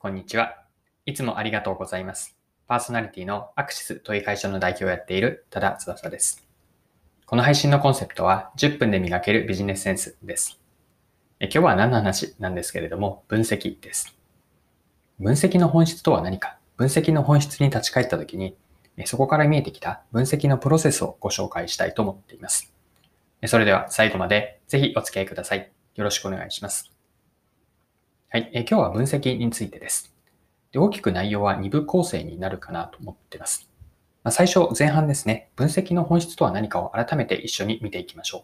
こんにちは。いつもありがとうございます。パーソナリティのアクシスという会社の代表をやっている多田翼です。この配信のコンセプトは10分で磨けるビジネスセンスです。今日は何の話なんですけれども、分析です。分析の本質とは何か？分析の本質に立ち返ったときに、そこから見えてきた分析のプロセスをご紹介したいと思っています。それでは最後までぜひお付き合いください。よろしくお願いします。はい、え今日は分析についてです。で大きく内容は2部構成になるかなと思っています。まあ、最初、前半ですね、分析の本質とは何かを改めて一緒に見ていきましょう。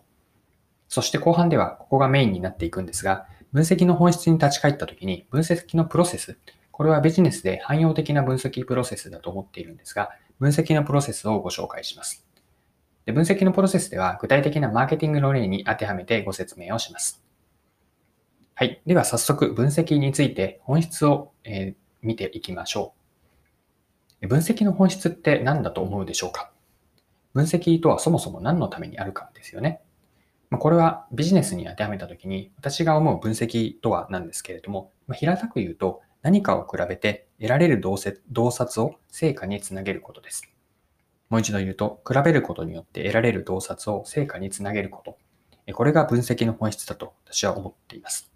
そして後半では、ここがメインになっていくんですが、分析の本質に立ち返ったときに、分析のプロセス、これはビジネスで汎用的な分析プロセスだと思っているんですが、分析のプロセスをご紹介します。で分析のプロセスでは、具体的なマーケティングの例に当てはめてご説明をします。はい。では早速分析について本質を、え、見ていきましょう。分析の本質って何だと思うでしょうか？分析とはそもそも何のためにあるかですよね。まこれはビジネスに当てはめたときに私が思う分析とはなんですけれども、ま平たく言うと何かを比べて得られる洞察を成果につなげることです。もう一度言うと、比べることによって得られる洞察を成果につなげること。これが分析の本質だと私は思っています。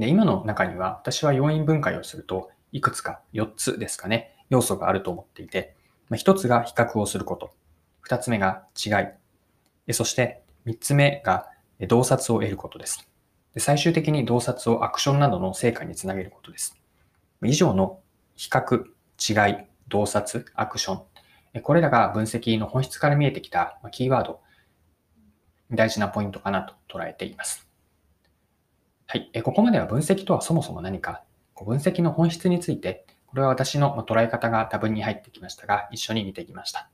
で、今の中には私は要因分解をするといくつか4つですかね、要素があると思っていて、ま1つが比較をすること、2つ目が違い、そして3つ目が洞察を得ることです。で最終的に洞察をアクションなどの成果につなげることです。以上の比較、違い、洞察、アクション、これらが分析の本質から見えてきたキーワード、大事なポイントかなと捉えています。はい。ここまでは分析とはそもそも何か、分析の本質について、これは私の捉え方が多分に入ってきましたが、一緒に見てきました。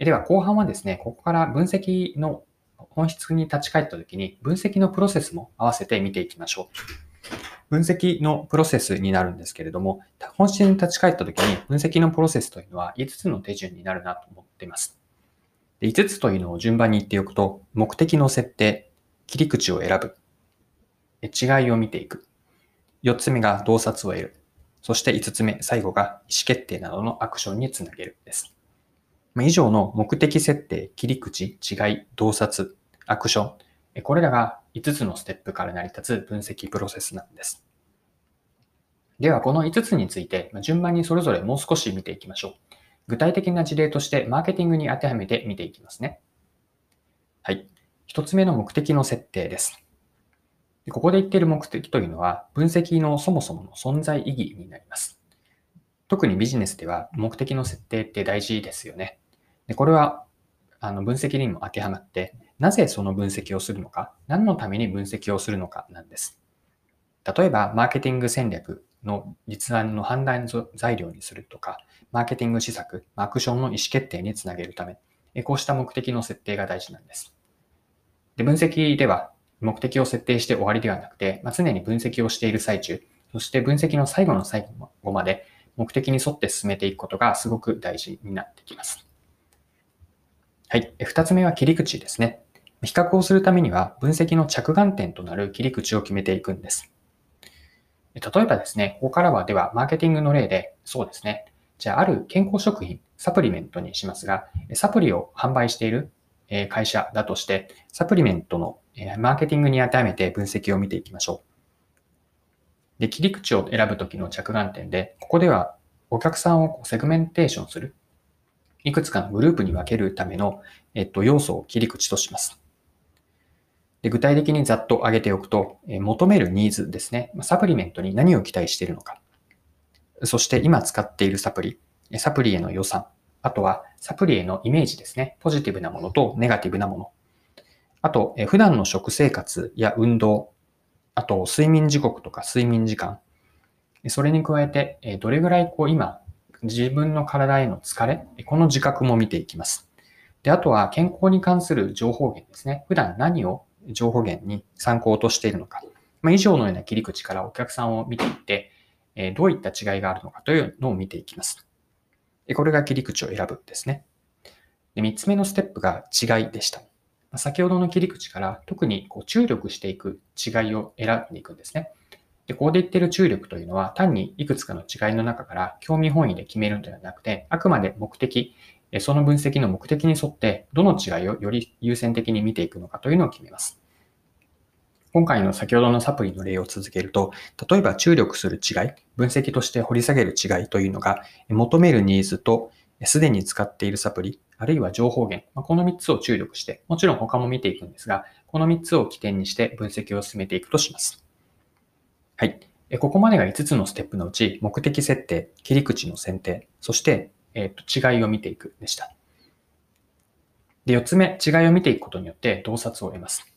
では後半はですね、ここから分析の本質に立ち返ったときに、分析のプロセスも合わせて見ていきましょう。分析のプロセスになるんですけれども、本質に立ち返ったときに、分析のプロセスというのは5つの手順になるなと思っています。で5つというのを順番に言っておくと、目的の設定、切り口を選ぶ、違いを見ていく。4つ目が洞察を得る。そして5つ目、最後が意思決定などのアクションにつなげるです。以上の目的設定、切り口、違い、洞察、アクション。これらが5つのステップから成り立つ分析プロセスなんです。では、この5つについて、順番にそれぞれもう少し見ていきましょう。具体的な事例として、マーケティングに当てはめて見ていきますね。はい。1つ目の目的の設定です。でここで言っている目的というのは、分析のそもそもの存在意義になります。特にビジネスでは目的の設定って大事ですよね。でこれはあの分析にも当てはまって、なぜその分析をするのか、何のために分析をするのかなんです。例えば、マーケティング戦略の実案の判断材料にするとか、マーケティング施策、アクションの意思決定につなげるため、こうした目的の設定が大事なんです。で分析では、目的を設定して終わりではなくて、まあ、常に分析をしている最中、そして分析の最後の最後まで目的に沿って進めていくことがすごく大事になってきます。はい。二つ目は切り口ですね。比較をするためには分析の着眼点となる切り口を決めていくんです。例えばですね、ここからはではマーケティングの例で、そうですね。じゃあ、ある健康食品、サプリメントにしますが、サプリを販売している会社だとして、サプリメントのえマーケティングに当てはめて分析を見ていきましょう。で、切り口を選ぶときの着眼点で、ここではお客さんをセグメンテーションする。いくつかのグループに分けるための、えっと、要素を切り口とします。で具体的にざっと挙げておくと、え求めるニーズですね。サプリメントに何を期待しているのか。そして今使っているサプリ、サプリへの予算、あとはサプリへのイメージですね。ポジティブなものとネガティブなもの。あと、普段の食生活や運動、あと睡眠時刻とか睡眠時間。それに加えて、どれぐらいこう今、自分の体への疲れ、この自覚も見ていきます。で、あとは健康に関する情報源ですね。普段何を情報源に参考としているのか。まあ、以上のような切り口からお客さんを見ていって、どういった違いがあるのかというのを見ていきます。これが切り口を選ぶですね。で3つ目のステップが違いでした。先ほどの切り口から特にこう注力していく違いを選んでいくんですね。で、ここで言ってる注力というのは単にいくつかの違いの中から興味本位で決めるのではなくて、あくまで目的、その分析の目的に沿ってどの違いをより優先的に見ていくのかというのを決めます。今回の先ほどのサプリの例を続けると、例えば注力する違い、分析として掘り下げる違いというのが、求めるニーズとすでに使っているサプリ、あるいは情報源、この3つを注力して、もちろん他も見ていくんですが、この3つを起点にして分析を進めていくとします。はい。ここまでが5つのステップのうち、目的設定、切り口の選定、そして、えー、と違いを見ていくでした。で、4つ目、違いを見ていくことによって洞察を得ます。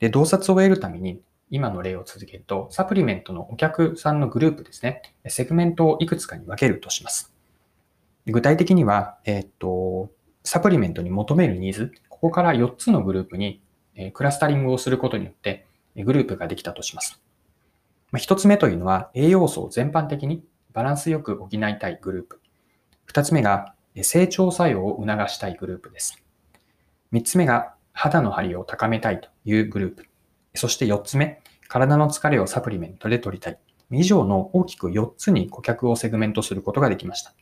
で、洞察を得るために、今の例を続けると、サプリメントのお客さんのグループですね、セグメントをいくつかに分けるとします。具体的には、えっ、と、サプリメントに求めるニーズ、ここから4つのグループにクラスタリングをすることによって、グループができたとします。1つ目というのは、栄養素を全般的にバランスよく補いたいグループ。2つ目が、成長作用を促したいグループです。3つ目が、肌の張りを高めたいというグループ。そして4つ目、体の疲れをサプリメントで取りたい。以上の大きく4つに顧客をセグメントすることができました。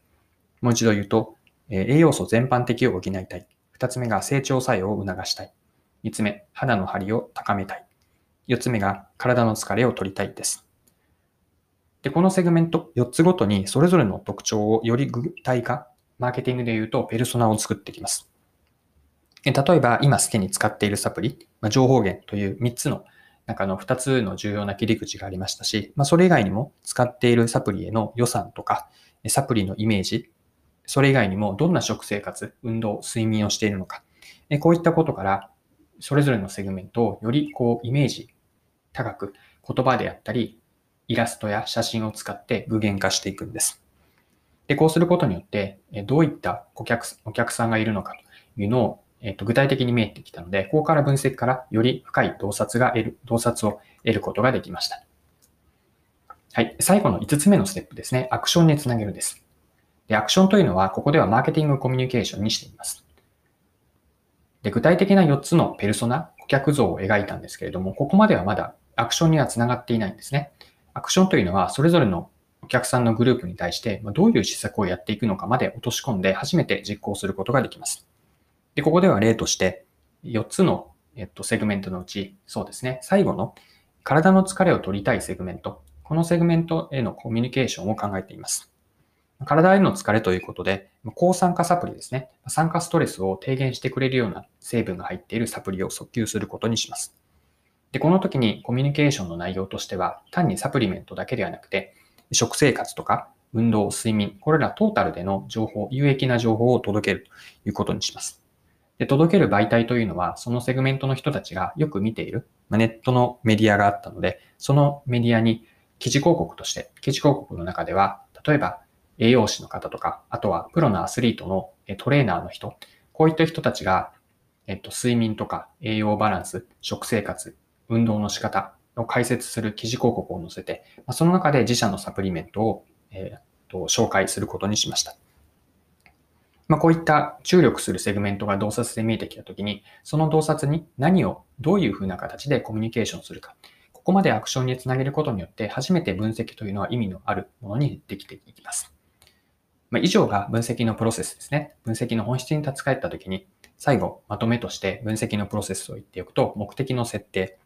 もう一度言うと、栄養素全般的を補いたい。2つ目が成長作用を促したい。3つ目、肌の張りを高めたい。4つ目が体の疲れを取りたいです。で、このセグメント4つごとにそれぞれの特徴をより具体化、マーケティングで言うとペルソナを作っていきます。例えば、今すでに使っているサプリ、まあ、情報源という3つの中の2つの重要な切り口がありましたし、まあ、それ以外にも使っているサプリへの予算とか、サプリのイメージ、それ以外にもどんな食生活、運動、睡眠をしているのか、こういったことから、それぞれのセグメントをよりこうイメージ高く言葉であったり、イラストや写真を使って具現化していくんです。で、こうすることによって、どういった顧客お客さんがいるのかというのをえっと、具体的に見えてきたので、ここから分析からより深い洞察が得る、洞察を得ることができました。はい。最後の5つ目のステップですね。アクションにつなげるです。で、アクションというのは、ここではマーケティングコミュニケーションにしています。で、具体的な4つのペルソナ、顧客像を描いたんですけれども、ここまではまだアクションにはつながっていないんですね。アクションというのは、それぞれのお客さんのグループに対して、どういう施策をやっていくのかまで落とし込んで、初めて実行することができます。で、ここでは例として、4つの、えっと、セグメントのうち、そうですね、最後の体の疲れを取りたいセグメント、このセグメントへのコミュニケーションを考えています。体への疲れということで、抗酸化サプリですね。酸化ストレスを低減してくれるような成分が入っているサプリを訴求することにします。で、この時にコミュニケーションの内容としては、単にサプリメントだけではなくて、食生活とか運動、睡眠、これらトータルでの情報、有益な情報を届けるということにします。で、届ける媒体というのは、そのセグメントの人たちがよく見ている、ま、ネットのメディアがあったので、そのメディアに記事広告として、記事広告の中では、例えば栄養士の方とか、あとはプロのアスリートのトレーナーの人、こういった人たちが、えっと、睡眠とか栄養バランス、食生活、運動の仕方を解説する記事広告を載せて、その中で自社のサプリメントを、えー、っと紹介することにしました。まあ、こういった注力するセグメントが洞察で見えてきたときに、その洞察に何をどういうふうな形でコミュニケーションするか。ここまでアクションにつなげることによって、初めて分析というのは意味のあるものにできていきます。まあ、以上が分析のプロセスですね。分析の本質に立ち返ったときに、最後、まとめとして分析のプロセスを言っておくと、目的の設定、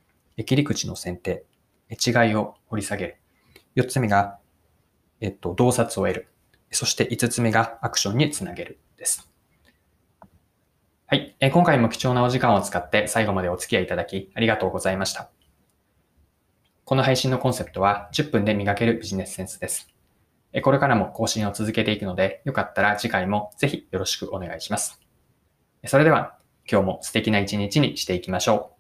切り口の選定、違いを掘り下げる。4つ目が、えっと、洞察を得る。そして5つ目がアクションにつなげる。です。はい。え今回も貴重なお時間を使って最後までお付き合いいただきありがとうございました。この配信のコンセプトは10分で磨けるビジネスセンスです。これからも更新を続けていくので、よかったら次回もぜひよろしくお願いします。それでは今日も素敵な一日にしていきましょう。